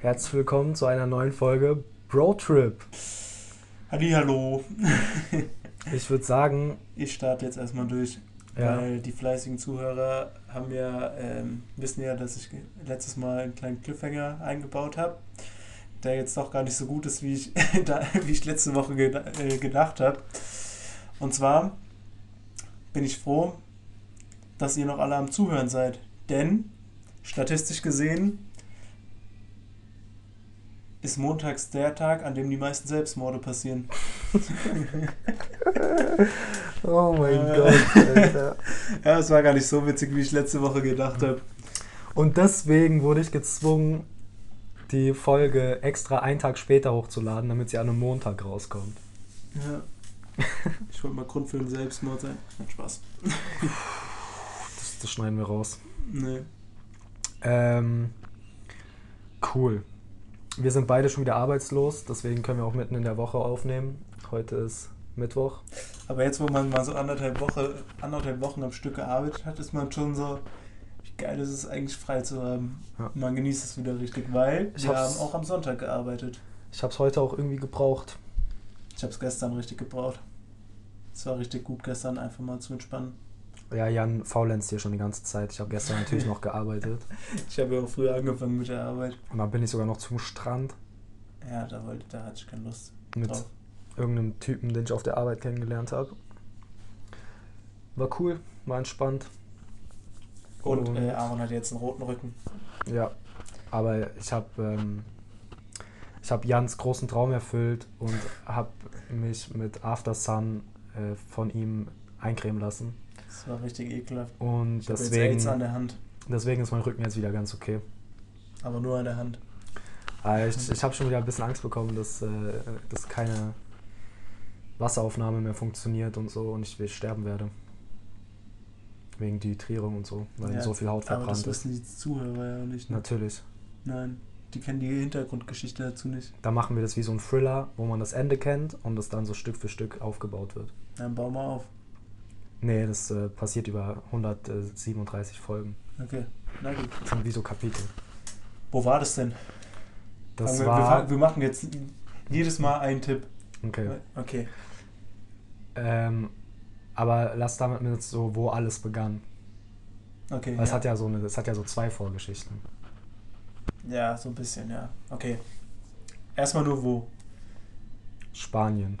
Herzlich willkommen zu einer neuen Folge Bro Trip. Hallo. Ich würde sagen, Ich starte jetzt erstmal durch, Ja. weil die fleißigen Zuhörer haben ja, ähm, wissen ja, dass ich letztes Mal einen kleinen Cliffhanger eingebaut habe, der jetzt doch gar nicht so gut ist, wie ich, da, wie ich letzte Woche geda äh, gedacht habe. Und zwar bin ich froh, dass ihr noch alle am Zuhören seid, denn statistisch gesehen ist montags der Tag, an dem die meisten Selbstmorde passieren. oh mein Äh. Gott, Alter. Ja, es war gar nicht so witzig, wie ich letzte Woche gedacht habe. Und deswegen wurde ich gezwungen, die Folge extra einen Tag später hochzuladen, damit sie an einem Montag rauskommt. Ja. Ich wollte mal Grund für einen Selbstmord sein. Hat Spaß. Das, das schneiden wir raus. Nee. Ähm, cool. Wir sind beide schon wieder arbeitslos, deswegen können wir auch mitten in der Woche aufnehmen. Heute ist Mittwoch. Aber jetzt, wo man mal so anderthalb, Woche, anderthalb Wochen am Stück gearbeitet hat, ist man schon so, wie geil ist es eigentlich frei zu haben. Ja. Man genießt es wieder richtig, weil Ich wir haben auch am Sonntag gearbeitet. Ich habe es heute auch irgendwie gebraucht. Ich habe es gestern richtig gebraucht. Es war richtig gut gestern, einfach mal zu entspannen. Ja, Jan faulenzt hier schon die ganze Zeit. Ich habe gestern natürlich noch gearbeitet. Ich habe ja auch früher angefangen mit der Arbeit. Und dann bin ich sogar noch zum Strand Ja, da, wollte, da hatte ich keine Lust mit drauf. irgendeinem Typen, den ich auf der Arbeit kennengelernt habe. War cool, war entspannt. Und Und- äh, Aaron hat jetzt einen roten Rücken. Ja, aber ich habe ähm, ich habe Jans großen Traum erfüllt und habe mich mit After Sun äh, von ihm eincremen lassen. Das war richtig ekelhaft. Und Ich jetzt deswegen, AIDS an der Hand. deswegen ist mein Rücken jetzt wieder ganz okay. Aber nur an der Hand. Aber ich ich habe schon wieder ein bisschen Angst bekommen, dass, äh, dass keine Wasseraufnahme mehr funktioniert und so und ich will sterben werde. Wegen Dehydrierung und so, weil Ja, so viel Haut Aber verbrannt das ist. wissen die Zuhörer ja nicht. Ne? Natürlich. Nein, die kennen die Hintergrundgeschichte dazu nicht. Da machen wir das wie so ein Thriller, wo man das Ende kennt und das dann so Stück für Stück aufgebaut wird. Dann bau mal auf. Nee, das äh, passiert über 137 Folgen. Okay, na gut. Das sind wie so Kapitel. Wo war das denn? Das wir, wir, war. fang- wir machen jetzt jedes Mal einen Tipp. Okay. Okay. Ähm, aber lass damit mit so, wo alles begann. Okay. Weil es ja. hat ja so eine, es hat ja so zwei Vorgeschichten. ja, so ein bisschen, ja. Okay. Erstmal nur wo. Spanien.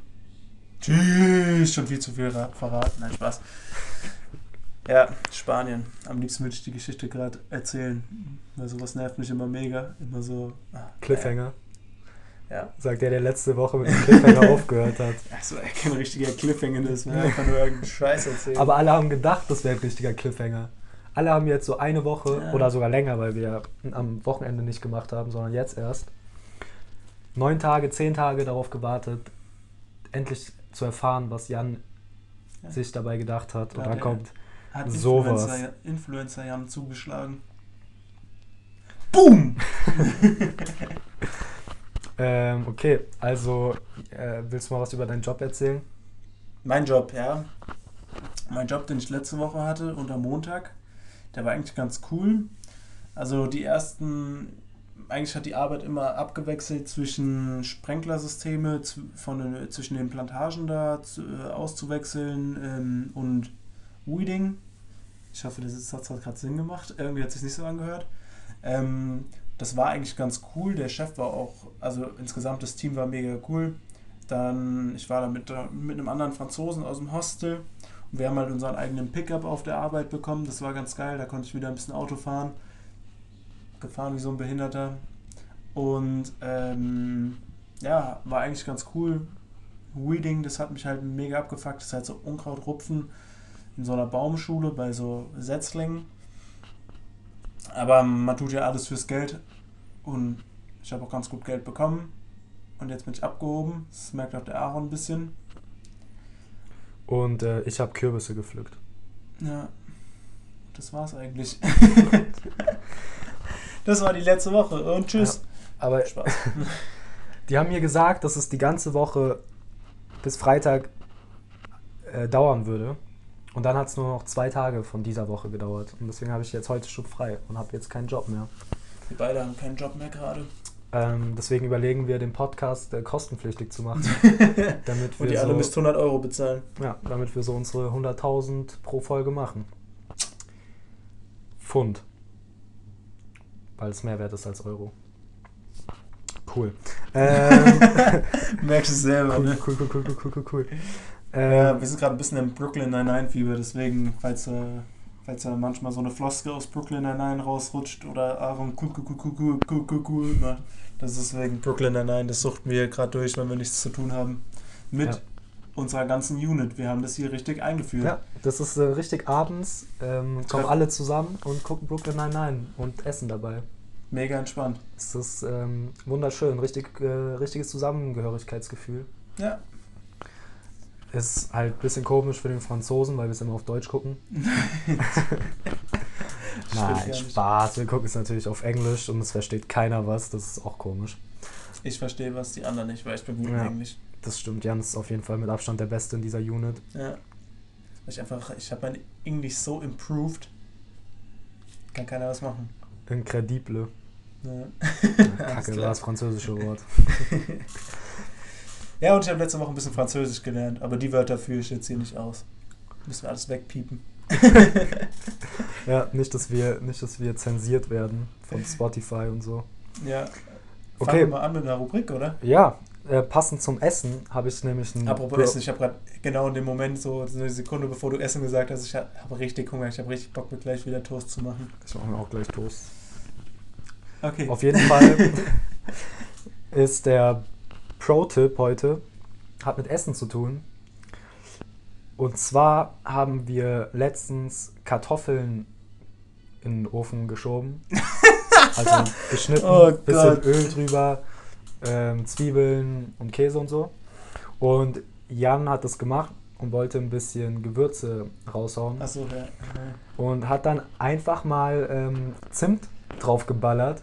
Tschüss, schon viel zu viel ra- verraten. Nein, Spaß. Ja, Spanien. Am liebsten würde ich die Geschichte gerade erzählen. Weil sowas nervt mich immer mega. Immer so. ah, Cliffhanger. Ja. Sagt der, der letzte Woche mit dem Cliffhanger aufgehört hat. Achso, ey, kein richtiger Cliffhanger, das wäre einfach nur irgendein Scheiß erzählen. Aber alle haben gedacht, das wäre ein richtiger Cliffhanger. Alle haben jetzt so eine Woche Ja. oder sogar länger, weil wir am Wochenende nicht gemacht haben, sondern jetzt erst. Neun Tage, zehn Tage darauf gewartet, endlich zu erfahren, was Jan Ja. sich dabei gedacht hat. Und Ja, dann der- kommt hat sowas. Influencer, Influencer Jan zugeschlagen. Boom! Ähm, okay, also äh, willst du mal was über deinen Job erzählen? Mein Job, ja. Mein Job, den ich letzte Woche hatte und am Montag, der war eigentlich ganz cool. Also die ersten, eigentlich hat die Arbeit immer abgewechselt zwischen Sprenklersysteme von, zwischen den Plantagen da zu, äh, auszuwechseln ähm, und Weeding. Ich hoffe, das hat gerade Sinn gemacht. Irgendwie hat sich nicht so angehört. Ähm, das war eigentlich ganz cool. Der Chef war auch, also insgesamt das Team war mega cool. Dann, ich war da mit, äh, mit einem anderen Franzosen aus dem Hostel und wir haben halt unseren eigenen Pickup auf der Arbeit bekommen. Das war ganz geil, da konnte ich wieder ein bisschen Auto fahren. Gefahren wie so ein Behinderter. Und ähm, ja, war eigentlich ganz cool. Weeding, das hat mich halt mega abgefuckt. Das ist halt so Unkraut rupfen in so einer Baumschule bei so Setzlingen. Aber man tut ja alles fürs Geld und ich habe auch ganz gut Geld bekommen. Und jetzt bin ich abgehoben. Das merkt auch der Aaron ein bisschen. Und äh, ich habe Kürbisse gepflückt. Ja, das war's eigentlich. das war die letzte Woche und tschüss. Aber Spaß. die haben mir gesagt, dass es die ganze Woche bis Freitag äh, dauern würde. Und dann hat es nur noch zwei Tage von dieser Woche gedauert. Und deswegen habe ich jetzt heute schon frei und habe jetzt keinen Job mehr. Wir beide haben keinen Job mehr gerade. Ähm, deswegen überlegen wir, den Podcast äh, kostenpflichtig zu machen. damit wir Und die alle so, müsst 100 Euro bezahlen. ja, damit wir so unsere 100.000 pro Folge machen. Pfund. Weil es mehr wert ist als Euro. Cool. Ähm, Merkst du selber, cool, ne? cool, cool, cool, cool, cool, cool, cool. Ja, Ähm, wir sind gerade ein bisschen im Brooklyn Nine-Nine-Fieber, deswegen, falls, äh, falls ja manchmal so eine Floske aus Brooklyn Nine-Nine rausrutscht oder Aaron cool, cool, cool, cool, cool, cool, cool, cool macht, das ist wegen Brooklyn Nine-Nine, das suchten wir gerade durch, wenn wir nichts zu tun haben. Mit Ja. Unserer ganzen Unit. Wir haben das hier richtig eingeführt. ja, das ist äh, richtig abends, ähm, kommen alle zusammen und gucken Brooklyn Nine-Nine und essen dabei. Mega entspannt. Es ist ähm, wunderschön, richtig, äh, richtiges Zusammengehörigkeitsgefühl. Ja. Ist halt ein bisschen komisch für den Franzosen, weil wir es immer auf Deutsch gucken. Nein. Spaß. Wir gucken es natürlich auf Englisch und es versteht keiner was. Das ist auch komisch. Ich verstehe was, die anderen nicht, weil ich bin gut in Ja. Englisch. Das stimmt. Jan ist auf jeden Fall mit Abstand der Beste in dieser Unit. Ja. Ich einfach, ich habe mein Englisch so improved. Kann keiner was machen. Incredible. Ja. Kacke, war das französische Wort. Ja, und ich habe letzte Woche ein bisschen Französisch gelernt, aber die Wörter führe ich jetzt hier nicht aus. Müssen wir alles wegpiepen. Ja, nicht, dass wir, nicht, dass wir zensiert werden von Spotify und so. Ja. Okay. Fangen wir mal an mit einer Rubrik, oder? Ja, äh, passend zum Essen habe ich nämlich ein. Apropos Bro- Essen, ich habe gerade genau in dem Moment, so eine Sekunde bevor du Essen gesagt hast, ich habe richtig Hunger, ich habe richtig Bock, mir gleich wieder Toast zu machen. Ich mache mir auch gleich Toast. Okay. Auf jeden Fall ist der Pro-Tipp heute, hat mit Essen zu tun. Und zwar haben wir letztens Kartoffeln in den Ofen geschoben. Also geschnitten, Oh bisschen. Öl drüber, ähm, Zwiebeln und Käse und so. Und Jan hat das gemacht und wollte ein bisschen Gewürze raushauen. Achso, ja. Und hat dann einfach mal ähm, Zimt drauf geballert,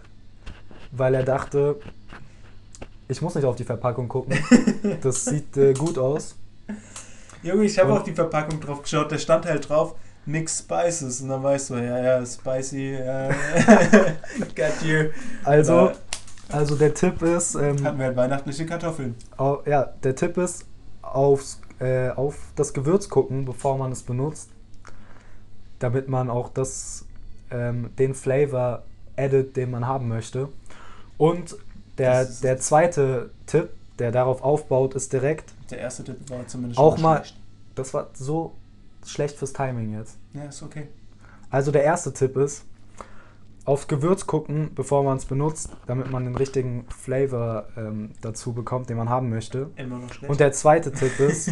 weil er dachte, ich muss nicht auf die Verpackung gucken. Das sieht äh, gut aus. Junge, ich habe auf die Verpackung drauf geschaut, da stand halt drauf Mix Spices und dann weißt du, ja, ja, spicy, ja, got you. Also, Äh, also der Tipp ist, ähm, hatten wir halt weihnachtliche Kartoffeln. au, ja, der Tipp ist aufs, äh, auf das Gewürz gucken, bevor man es benutzt, damit man auch das, ähm, den Flavor addet, den man haben möchte. Und der, der zweite Tipp, der darauf aufbaut, ist direkt, Der erste Tipp war zumindest Auch mal- schlecht. das war so schlecht fürs Timing jetzt. Ja, ist okay. Also der erste Tipp ist, aufs Gewürz gucken, bevor man es benutzt, damit man den richtigen Flavor ähm, dazu bekommt, den man haben möchte. Immer noch schlecht. Und der zweite Tipp ist,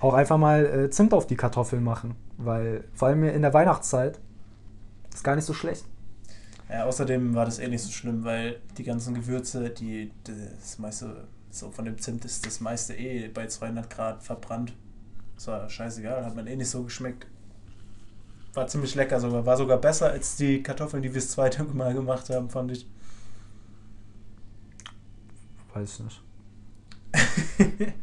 auch einfach mal äh, Zimt auf die Kartoffeln machen, weil vor allem in der Weihnachtszeit ist gar nicht so schlecht. Ja, außerdem war das eh nicht so schlimm, weil die ganzen Gewürze, die das meiste, so von dem Zimt ist das meiste eh bei 200 Grad verbrannt. Das war scheißegal, hat man eh nicht so geschmeckt. War ziemlich lecker sogar, war sogar besser als die Kartoffeln, die wir das zweite Mal gemacht haben, fand ich. Weiß ich nicht.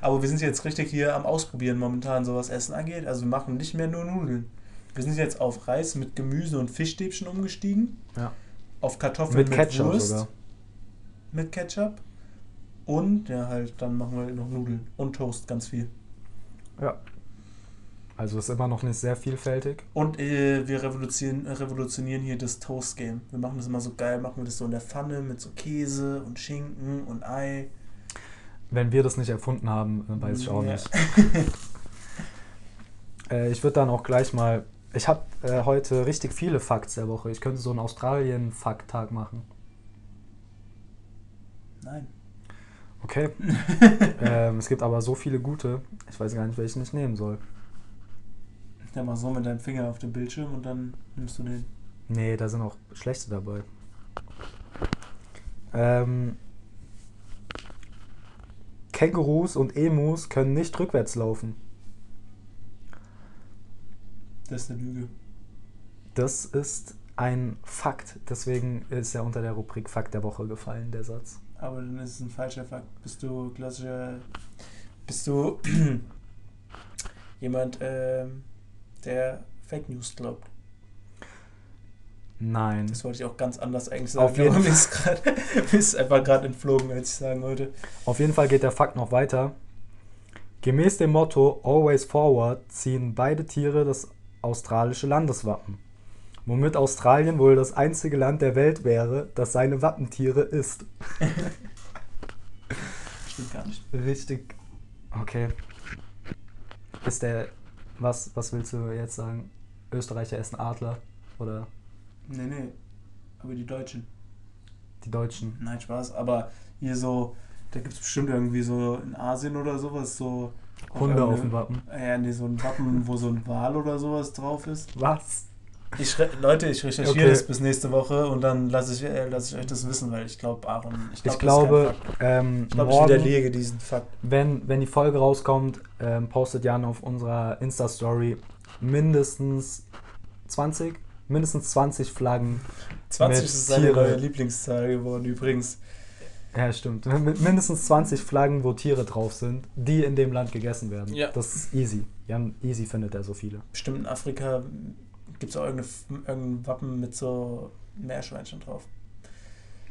Aber wir sind jetzt richtig hier am Ausprobieren momentan, so was Essen angeht. Also wir machen nicht mehr nur Nudeln. Wir sind jetzt auf Reis mit Gemüse und Fischstäbchen umgestiegen. Ja. Auf Kartoffeln Mit mit, Ketchup Wurst. sogar. mit Ketchup. Und ja, halt, dann machen wir noch Nudeln und Toast, ganz viel. Ja. Also ist immer noch nicht sehr vielfältig. Und äh, wir revolutionieren, revolutionieren hier das Toast-Game. Wir machen das immer so geil, machen wir das so in der Pfanne mit so Käse und Schinken und Ei. Wenn wir das nicht erfunden haben, dann weiß ich auch Ja. nicht. Äh, ich würde dann auch gleich mal. Ich habe äh, heute richtig viele Facts der Woche. Ich könnte so einen Australien-Fakt-Tag machen. Nein. Okay. ähm, es gibt aber so viele gute. Ich weiß gar nicht, welchen ich nehmen soll. Ja, mach so mit deinem Finger auf dem Bildschirm und dann nimmst du den. Nee, da sind auch schlechte dabei. Ähm, Kängurus und Emus können nicht rückwärts laufen. Das ist eine Lüge. Das ist ein Fakt. Deswegen ist er unter der Rubrik Fakt der Woche gefallen, der Satz. Aber dann ist es ein falscher Fakt. Bist du klassischer. Bist du jemand, ähm, der Fake News glaubt? Nein. Das wollte ich auch ganz anders eigentlich sagen. Auf jeden grad, mir ist einfach gerade entflogen, als ich sagen wollte. Auf jeden Fall geht der Fakt noch weiter. Gemäß dem Motto Always Forward ziehen beide Tiere das australische Landeswappen. Womit Australien wohl das einzige Land der Welt wäre, das seine Wappentiere isst. Stimmt gar nicht. Richtig. Okay. Ist der. Was, was willst du jetzt sagen? Österreicher essen Adler? Oder Nee, nee. Aber die Deutschen. die Deutschen? Nein, Spaß. Aber hier so, da gibt es bestimmt irgendwie so in Asien oder sowas so. Hunde auf dem Wappen. Ja, nee, so ein Wappen, wo so ein Wal oder sowas drauf ist. Was? Ich Leute, ich recherchiere Okay. das bis nächste Woche und dann lasse ich, äh, lasse ich euch das wissen, weil ich glaube, Aaron. Ich, glaub, Ich glaube, Fakt. ähm, ich, glaube, ich morgen, widerlege diesen Fakt. wenn, wenn die Folge rauskommt, ähm, postet Jan auf unserer Insta-Story mindestens 20, mindestens 20 Flaggen 20 Mit ist seine Tiere. neue Lieblingszahl geworden übrigens. Ja, stimmt. Mit mindestens 20 Flaggen, wo Tiere drauf sind, die in dem Land gegessen werden. Ja. Das ist easy. Jan, easy findet er so viele. Bestimmt in Afrika gibt es auch irgendein Wappen mit so Meerschweinchen drauf.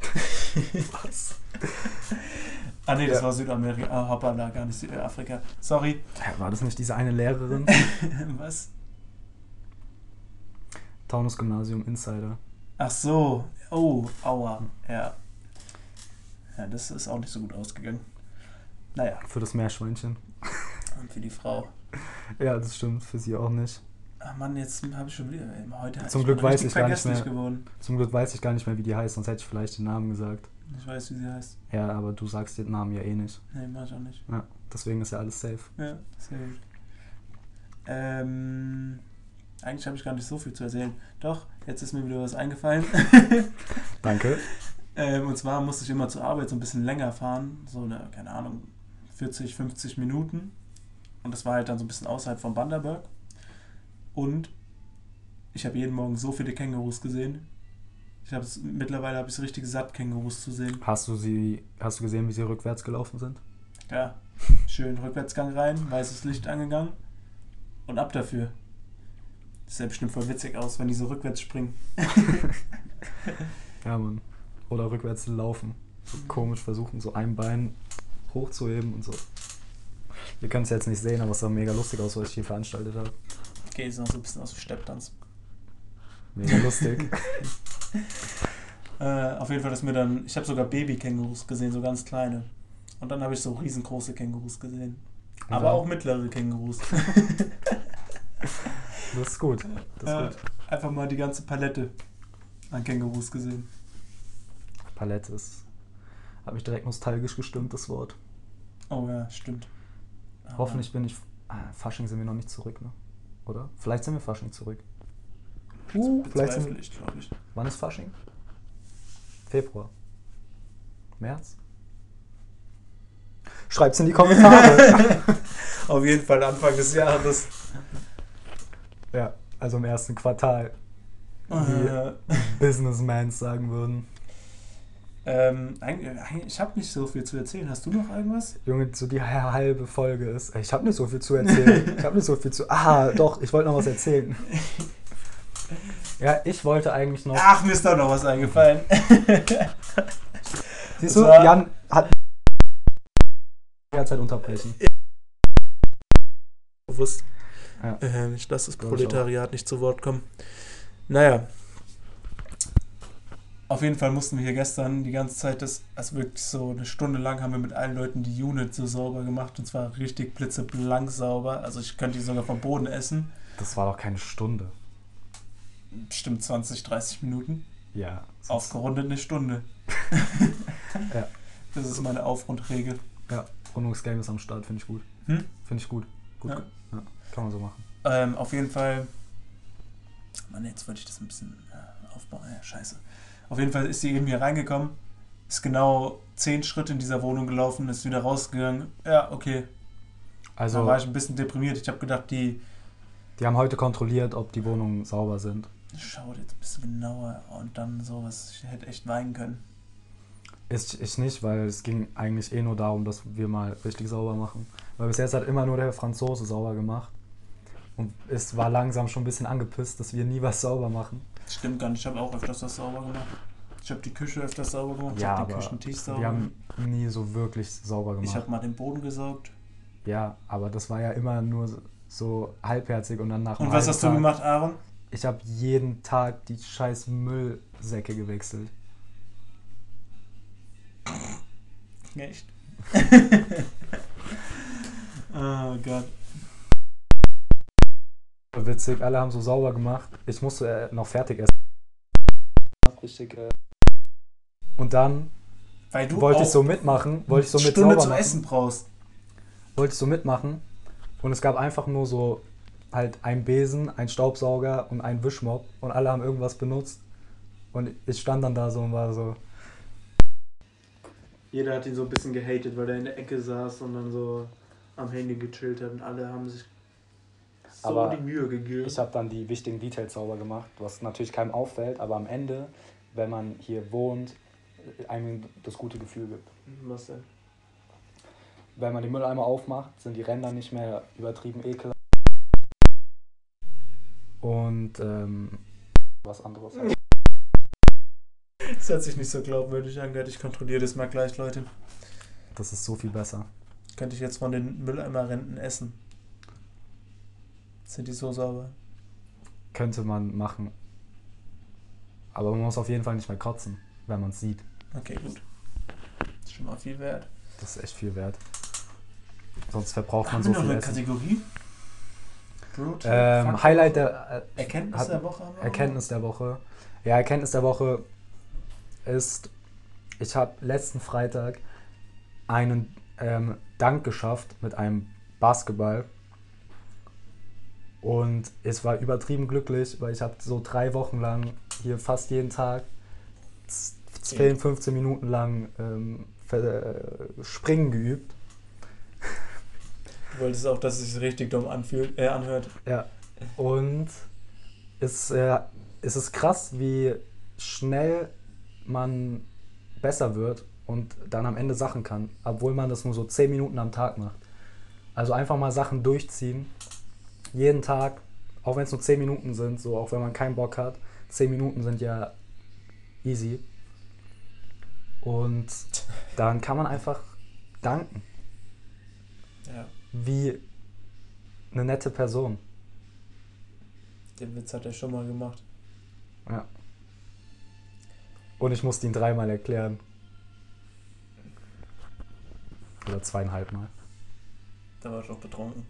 Was? Ah nee, das Ja. war Südamerika. Ah, hoppala, gar nicht Südafrika. Sorry. War das nicht diese eine Lehrerin? Was? Taunus Gymnasium Insider. Ach so. Oh, aua. Ja. Ja, das ist auch nicht so gut ausgegangen. Naja, Für das Meerschweinchen. und für die Frau. Ja, das stimmt. Für sie auch nicht. Ach Mann, jetzt habe ich schon wieder. Heute Zum Glück weiß ich gar nicht mehr. geworden. Zum Glück weiß ich gar nicht mehr, wie die heißt, sonst hätte ich vielleicht den Namen gesagt. Ich weiß, wie sie heißt. Ja, aber du sagst den Namen ja eh nicht. Nee, mach ich auch nicht. Ja, deswegen ist ja alles safe. Ja, gut. Ähm, eigentlich habe ich gar nicht so viel zu erzählen. Doch, jetzt ist mir wieder was eingefallen. Danke. ähm, und zwar musste ich immer zur Arbeit so ein bisschen länger fahren. So eine, keine Ahnung, 40, 50 Minuten. Und das war halt dann so ein bisschen außerhalb von Banderberg. Und ich habe jeden Morgen so viele Kängurus gesehen. Ich habe es mittlerweile habe ich es richtig satt, Kängurus zu sehen. Hast du sie, hast du gesehen, wie sie rückwärts gelaufen sind? Ja, schön Rückwärtsgang rein, weißes Licht angegangen und ab dafür. Das sieht bestimmt voll witzig aus, wenn die so rückwärts springen. Ja, Mann. Oder rückwärts laufen. So komisch versuchen, so ein Bein hochzuheben und so. Ihr könnt es jetzt nicht sehen, aber es sah mega lustig aus, was ich hier veranstaltet habe. Okay, sieht noch so ein bisschen aus wie Stepptanz. Mega lustig. Äh, auf jeden Fall ist mir dann, ich habe sogar Baby-Kängurus gesehen, so ganz kleine. Und dann habe ich so riesengroße Kängurus gesehen. Aber Ja. auch mittlere Kängurus. Das ist gut. Das Äh, ist gut. einfach mal die ganze Palette an Kängurus gesehen. Palette ist. Hat mich direkt nostalgisch gestimmt, das Wort. Oh ja, stimmt. Aber Hoffentlich bin ich. Ah, Fasching sind wir noch nicht zurück, ne? Oder? Vielleicht sind wir Fasching zurück. Uh, vielleicht sind, ich, glaube ich. wann ist Fasching? Februar. März? Schreibt's in die Kommentare. Auf jeden Fall Anfang des Jahres. ja, also im ersten Quartal. Wie Businessmans sagen würden. Ähm, ich habe nicht so viel zu erzählen. Hast du noch irgendwas? Junge, so die halbe Folge ist. Ich habe nicht so viel zu erzählen. Ich habe nicht so viel zu. Ah, doch, ich wollte noch was erzählen. Ja, ich wollte eigentlich noch. Ach, mir ist doch noch was eingefallen. Siehst du, Jan hat derzeit unterbrechen. Bewusst. Ja. Ähm, ich lasse das Proletariat nicht zu Wort kommen. Naja. Auf jeden Fall mussten wir hier gestern die ganze Zeit, das, also wirklich so eine Stunde lang haben wir mit allen Leuten die Unit so sauber gemacht und zwar richtig blitzeblank sauber. Also ich könnte die sogar vom Boden essen. Das war doch keine Stunde. Bestimmt 20, 30 Minuten. Ja. Aufgerundet eine Stunde. Ja. Das ist meine Aufrundregel. Ja, Rundungsgame ist am Start, finde ich gut. Hm? Finde ich gut. Gut. Ja. Ja. kann man so machen. Ähm, auf jeden Fall. Mann, jetzt wollte ich das ein bisschen äh, aufbauen. Ja, scheiße. Auf jeden Fall ist sie eben hier reingekommen, ist genau zehn Schritte in dieser Wohnung gelaufen, ist wieder rausgegangen. Ja, okay. Also, da war ich ein bisschen deprimiert. Ich habe gedacht, die die haben heute kontrolliert, ob die Wohnungen sauber sind. schaut jetzt ein bisschen genauer und dann sowas. Ich hätte echt weinen können. Ist ich nicht, weil es ging eigentlich eh nur darum, dass wir mal richtig sauber machen. Weil bis jetzt hat immer nur der Franzose sauber gemacht. Und es war langsam schon ein bisschen angepisst, dass wir nie was sauber machen. Stimmt gar nicht, ich habe auch öfters das sauber gemacht. Ich habe die Küche öfters sauber gemacht, ich Ja, habe den Küchentisch sauber wir haben nie so wirklich sauber Ich gemacht. habe mal den Boden gesaugt. Ja, aber das war ja immer nur so- halbherzig und dann nach Und was hast du Tag- gemacht, Aaron? Ich habe jeden Tag die scheiß Müllsäcke gewechselt. Echt? oh Gott. Witzig, alle haben so sauber gemacht. Ich musste äh, noch fertig essen. Richtig, äh, und dann Weil du wollte ich so mitmachen, wollte ich so mit Stunde sauber zu machen. essen brauchst. wollte ich so mitmachen und es gab einfach nur so halt ein Besen, ein Staubsauger und ein Wischmopp und alle haben irgendwas benutzt und ich stand dann da so und war so, Jeder hat ihn so ein bisschen gehatet, weil er in der Ecke saß und dann so am Handy gechillt hat und alle haben sich so Aber die Mühe gegeben. ich habe dann die wichtigen Details sauber gemacht, was natürlich keinem auffällt, aber am Ende, wenn man hier wohnt, einem das gute Gefühl gibt. Was denn? Wenn man die Mülleimer aufmacht, sind die Ränder nicht mehr übertrieben ekelhaft. Und ähm, was anderes. Das hört sich nicht so glaubwürdig an? Ich kontrolliere das mal gleich, Leute. Das ist so viel besser. Könnte ich jetzt von den Mülleimerrenten essen? Sind die so sauber? Könnte man machen. Aber man muss auf jeden Fall nicht mehr kotzen, wenn man es sieht. Okay, gut. Ist schon mal viel wert. Das ist echt viel wert. Sonst verbraucht man Haben so wir noch viel eine Essen. Kategorie? Ähm. Highlight der äh, Erkenntnis hat- der Woche Erkenntnis der Woche. Ja, Erkenntnis der Woche ist, ich habe letzten Freitag einen ähm, Dank geschafft mit einem Basketball. Und es war übertrieben glücklich, weil ich habe so drei Wochen lang hier fast jeden Tag z- 10, 15 Minuten lang ähm, äh, Springen geübt. Du wolltest auch, dass es sich richtig dumm anfühlt, äh, anhört. Ja. Und es, äh, es ist krass, wie schnell man besser wird und dann am Ende Sachen kann, obwohl man das nur so 10 Minuten am Tag macht. Also einfach mal Sachen durchziehen. Jeden Tag, auch wenn es nur 10 Minuten sind, so auch wenn man keinen Bock hat. 10 Minuten sind ja easy. Und dann kann man einfach danken. Ja, Wie eine nette Person. den Witz hat er schon mal gemacht. Ja. Und ich musste ihn dreimal erklären. Oder zweieinhalb Mal. Da war ich auch betrunken.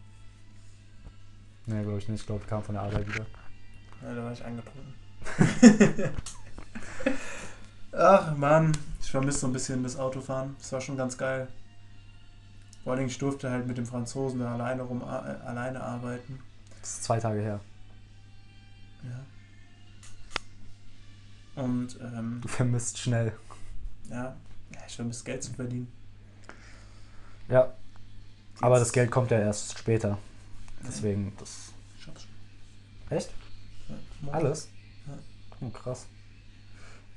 Nee, glaube ich nicht. Ich glaube, ich kam von der Arbeit wieder. Ja, da war ich angetrunken. Ach Mann, ich vermisse so ein bisschen das Autofahren. Das war schon ganz geil. Vor allen Dingen, ich durfte halt mit dem Franzosen da alleine rum äh, alleine arbeiten. Das ist zwei Tage her. Ja. Und ähm, Du vermisst schnell. ja, ja, ich vermisse Geld zu verdienen. Ja. Aber das Geld kommt ja erst später. Deswegen, das. Ich hab's schon. Echt? Ja. Alles? Ja. Oh, krass.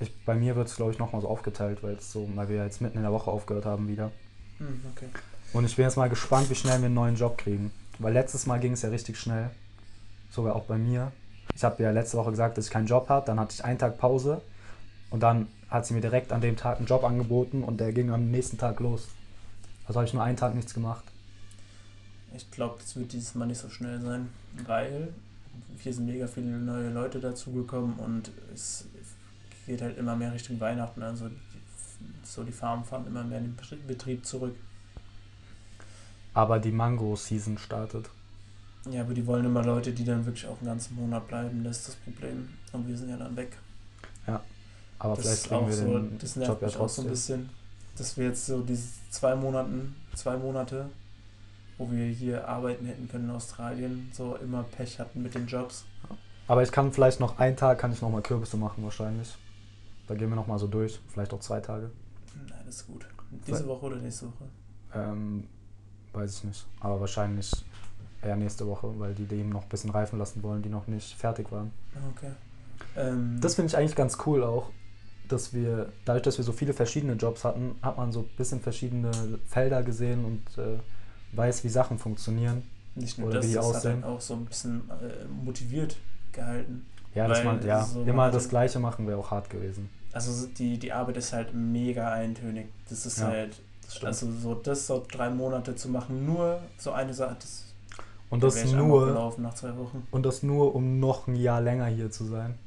Ich, bei mir wird es, glaube ich, nochmal so aufgeteilt, weil, so, weil wir jetzt mitten in der Woche aufgehört haben wieder. Hm, okay. Und ich bin jetzt mal gespannt, wie schnell wir einen neuen Job kriegen. Weil letztes Mal ging es ja richtig schnell. Sogar auch bei mir. Ich habe ja letzte Woche gesagt, dass ich keinen Job habe. Dann hatte ich einen Tag Pause. Und dann hat sie mir direkt an dem Tag einen Job angeboten und der ging am nächsten Tag los. Also habe ich nur einen Tag nichts gemacht. Ich glaube, das wird dieses Mal nicht so schnell sein, weil hier sind mega viele neue Leute dazugekommen und es geht halt immer mehr Richtung Weihnachten. Also die, so die Farmen fahren immer mehr in den Betrie- Betrieb zurück. Aber die Mango-Season startet. Ja, aber die wollen immer Leute, die dann wirklich auch einen ganzen Monat bleiben. Das ist das Problem. Und wir sind ja dann weg. Aber das vielleicht kriegen wir so, den das Job nervt ja mich auch so ein bisschen, dass wir jetzt so diese zwei Monaten, zwei Monate, wo wir hier arbeiten hätten können in Australien, so immer Pech hatten mit den Jobs. Aber ich kann vielleicht noch einen Tag kann ich noch mal Kürbisse machen wahrscheinlich. Da gehen wir noch mal so durch. Vielleicht auch zwei Tage. Nein, das ist gut. Diese Woche oder nächste Woche? Ähm, weiß ich nicht. Aber wahrscheinlich eher nächste Woche, weil die dem noch ein bisschen reifen lassen wollen, die noch nicht fertig waren. Okay. Ähm, Das finde ich eigentlich ganz cool auch, dass wir, dadurch, dass wir so viele verschiedene Jobs hatten, hat man so ein bisschen verschiedene Felder gesehen und äh, weiß, wie Sachen funktionieren. Nicht nur Oder das, wie die das hat aussehen. halt auch so ein bisschen äh, motiviert gehalten. Ja, dass man, ja, so, immer das Gleiche machen wäre auch hart gewesen. Also die, die Arbeit ist halt mega eintönig. Das ist Ja, halt, Das also so das so drei Monate zu machen, nur so eine Sache, das und das nur, nach zwei Wochen. und das nur, um noch ein Jahr länger hier zu sein.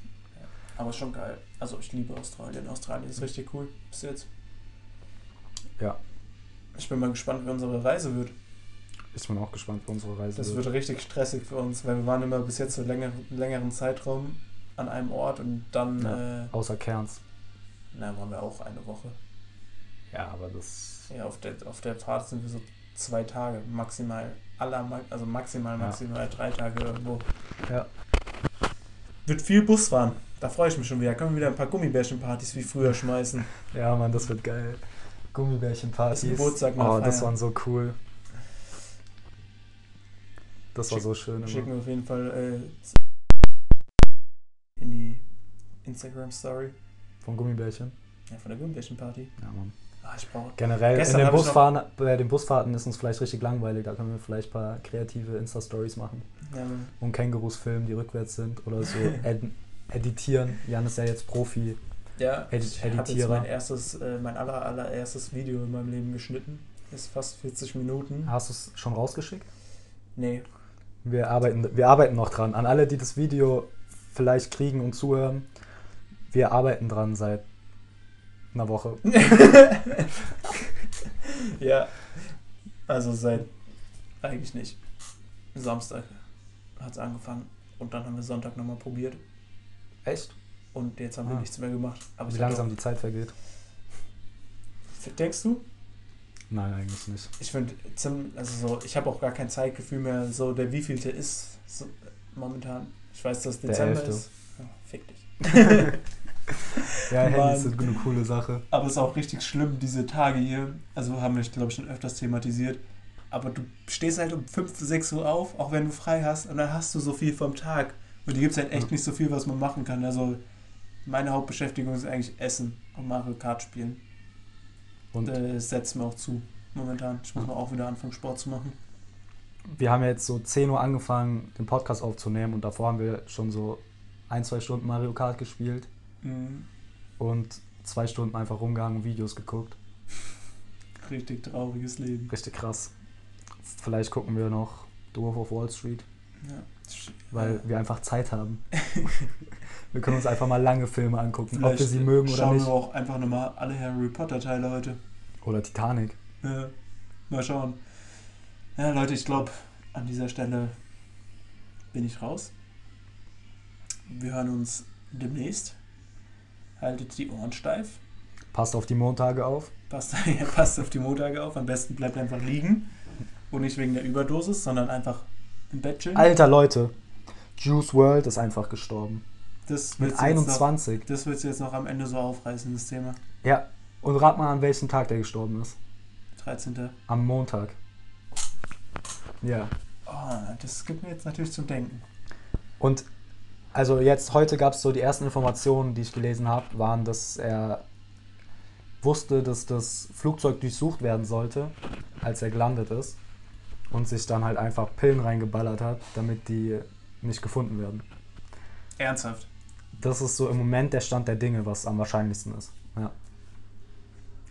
Aber schon geil. Also ich liebe Australien. Australien ist richtig cool bis jetzt. Ja. Ich bin mal gespannt, wie unsere Reise wird. Ich bin auch gespannt, wie unsere Reise Das wird. wird richtig stressig für uns, weil wir waren immer bis jetzt so länger, längeren Zeitraum an einem Ort und dann Ja. äh, Außer Kerns. na, waren wir auch eine Woche. Ja, aber das. Ja, auf der, auf der Fahrt sind wir so zwei Tage, maximal, aller, also maximal, Ja. maximal drei Tage irgendwo. Ja. Wird viel Bus fahren. Da freue ich mich schon wieder. Können wir wieder ein paar Gummibärchenpartys wie früher schmeißen. Ja, Mann, das wird geil. Gummibärchenpartys. Geburtstag mal Oh, das waren so cool. Das war so schön. Schicken Immer. wir auf jeden Fall äh, in die Instagram-Story. Von Gummibärchen. Ja, von der Gummibärchenparty. Ja, Mann. Ah, ich brauche. Generell, in den Busfahren, bei den Busfahrten ist uns vielleicht richtig langweilig. Da können wir vielleicht ein paar kreative Insta-Stories machen. Ja, Und Kängurus filmen, die rückwärts sind. Oder so ed editieren. Jan ist ja jetzt Profi. Ja ich habe jetzt mein erstes, äh, mein aller, allererstes Video in meinem Leben geschnitten. Ist fast 40 Minuten. Hast du es schon rausgeschickt? Nee. Wir arbeiten, wir arbeiten noch dran. An alle, die das Video vielleicht kriegen und zuhören, wir arbeiten dran seit einer Woche. ja. Also seit eigentlich nicht. Samstag hat es angefangen und dann haben wir Sonntag nochmal probiert Echt? Und jetzt haben wir Ah. nichts mehr gemacht. Aber Wie langsam die Zeit vergeht? Denkst du? Nein, eigentlich nicht. Ich finde, also so, ich habe auch gar kein Zeitgefühl mehr, so der wievielte ist so, momentan. Ich weiß, dass Dezember ist. Ja, fick dich. Ja. Handys sind eine coole Sache. Aber es ist auch richtig schlimm, diese Tage hier. Also haben wir, glaube ich, schon öfters thematisiert. Aber du stehst halt um 5, 6 Uhr auf, auch wenn du frei hast, und dann hast du so viel vom Tag. Und hier gibt es halt echt nicht so viel, was man machen kann. Also meine Hauptbeschäftigung ist eigentlich Essen und Mario Kart spielen. Und Das setzt mir auch zu momentan. Ich muss mal auch wieder anfangen, Sport zu machen. wir haben jetzt so 10 Uhr angefangen, den Podcast aufzunehmen und davor haben wir schon so ein, zwei Stunden Mario Kart gespielt Mhm. und zwei Stunden einfach rumgegangen und Videos geguckt. Richtig trauriges Leben. Richtig krass. Vielleicht gucken wir noch The Wolf of Wall Street, Ja. weil wir einfach Zeit haben. wir können uns einfach mal lange Filme angucken, ob Vielleicht wir sie mögen oder schauen nicht. wir auch einfach nochmal alle Harry Potter Teile heute. Oder Titanic. Ja, mal schauen. Ja, Leute, ich glaube, an dieser Stelle bin ich raus. Wir hören uns demnächst. Haltet die Ohren steif. Passt auf die Montage auf. Passt, ja, passt auf die Montage auf. Am besten bleibt einfach liegen. Und nicht wegen der Überdosis, sondern einfach im Bett chillen. Alter Leute, Juice World ist einfach gestorben. Das Mit willst du jetzt noch, 21. das willst du jetzt noch am Ende so aufreißen, das Thema. Ja, und rat mal an welchem Tag der gestorben ist. 13. Am Montag. Ja. Oh, das gibt mir jetzt natürlich zum Denken. Und also jetzt heute gab es so die ersten Informationen, die ich gelesen habe, waren, dass er wusste, dass das Flugzeug durchsucht werden sollte, als er gelandet ist. Und sich dann halt einfach Pillen reingeballert hat, damit die nicht gefunden werden. Ernsthaft. Das ist so im Moment der Stand der Dinge, was am wahrscheinlichsten ist. Ja.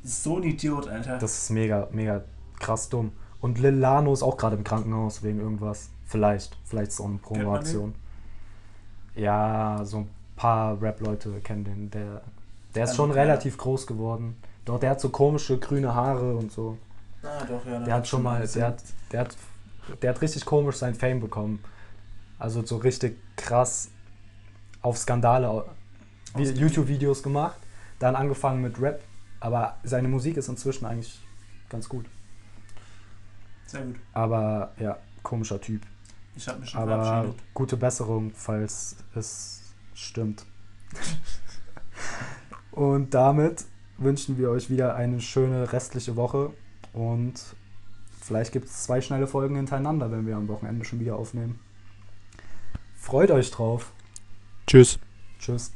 So ein Idiot, Alter. Das ist mega, mega krass dumm. Und Lil Lano ist auch gerade im Krankenhaus wegen irgendwas. Vielleicht. Vielleicht ist es auch eine? Promoaktion. Ja, so ein paar Rap-Leute kennen den. Der, der ist Also schon keiner. relativ groß geworden. Doch, der hat so komische grüne Haare und so. ah, doch, ja. Der hat schon mal, der hat, der hat, der hat richtig komisch sein Fame bekommen. Also so richtig krass auf Skandale. YouTube-Videos gemacht, dann angefangen mit Rap, aber seine Musik ist inzwischen eigentlich ganz gut. Sehr gut. Aber ja, komischer Typ. Ich habe mich schon Aber verabschiedet. gute Besserung, falls es stimmt. Und damit wünschen wir euch wieder eine schöne restliche Woche und vielleicht gibt es zwei schnelle Folgen hintereinander, wenn wir am Wochenende schon wieder aufnehmen. Freut euch drauf. Tschüss. Tschüss.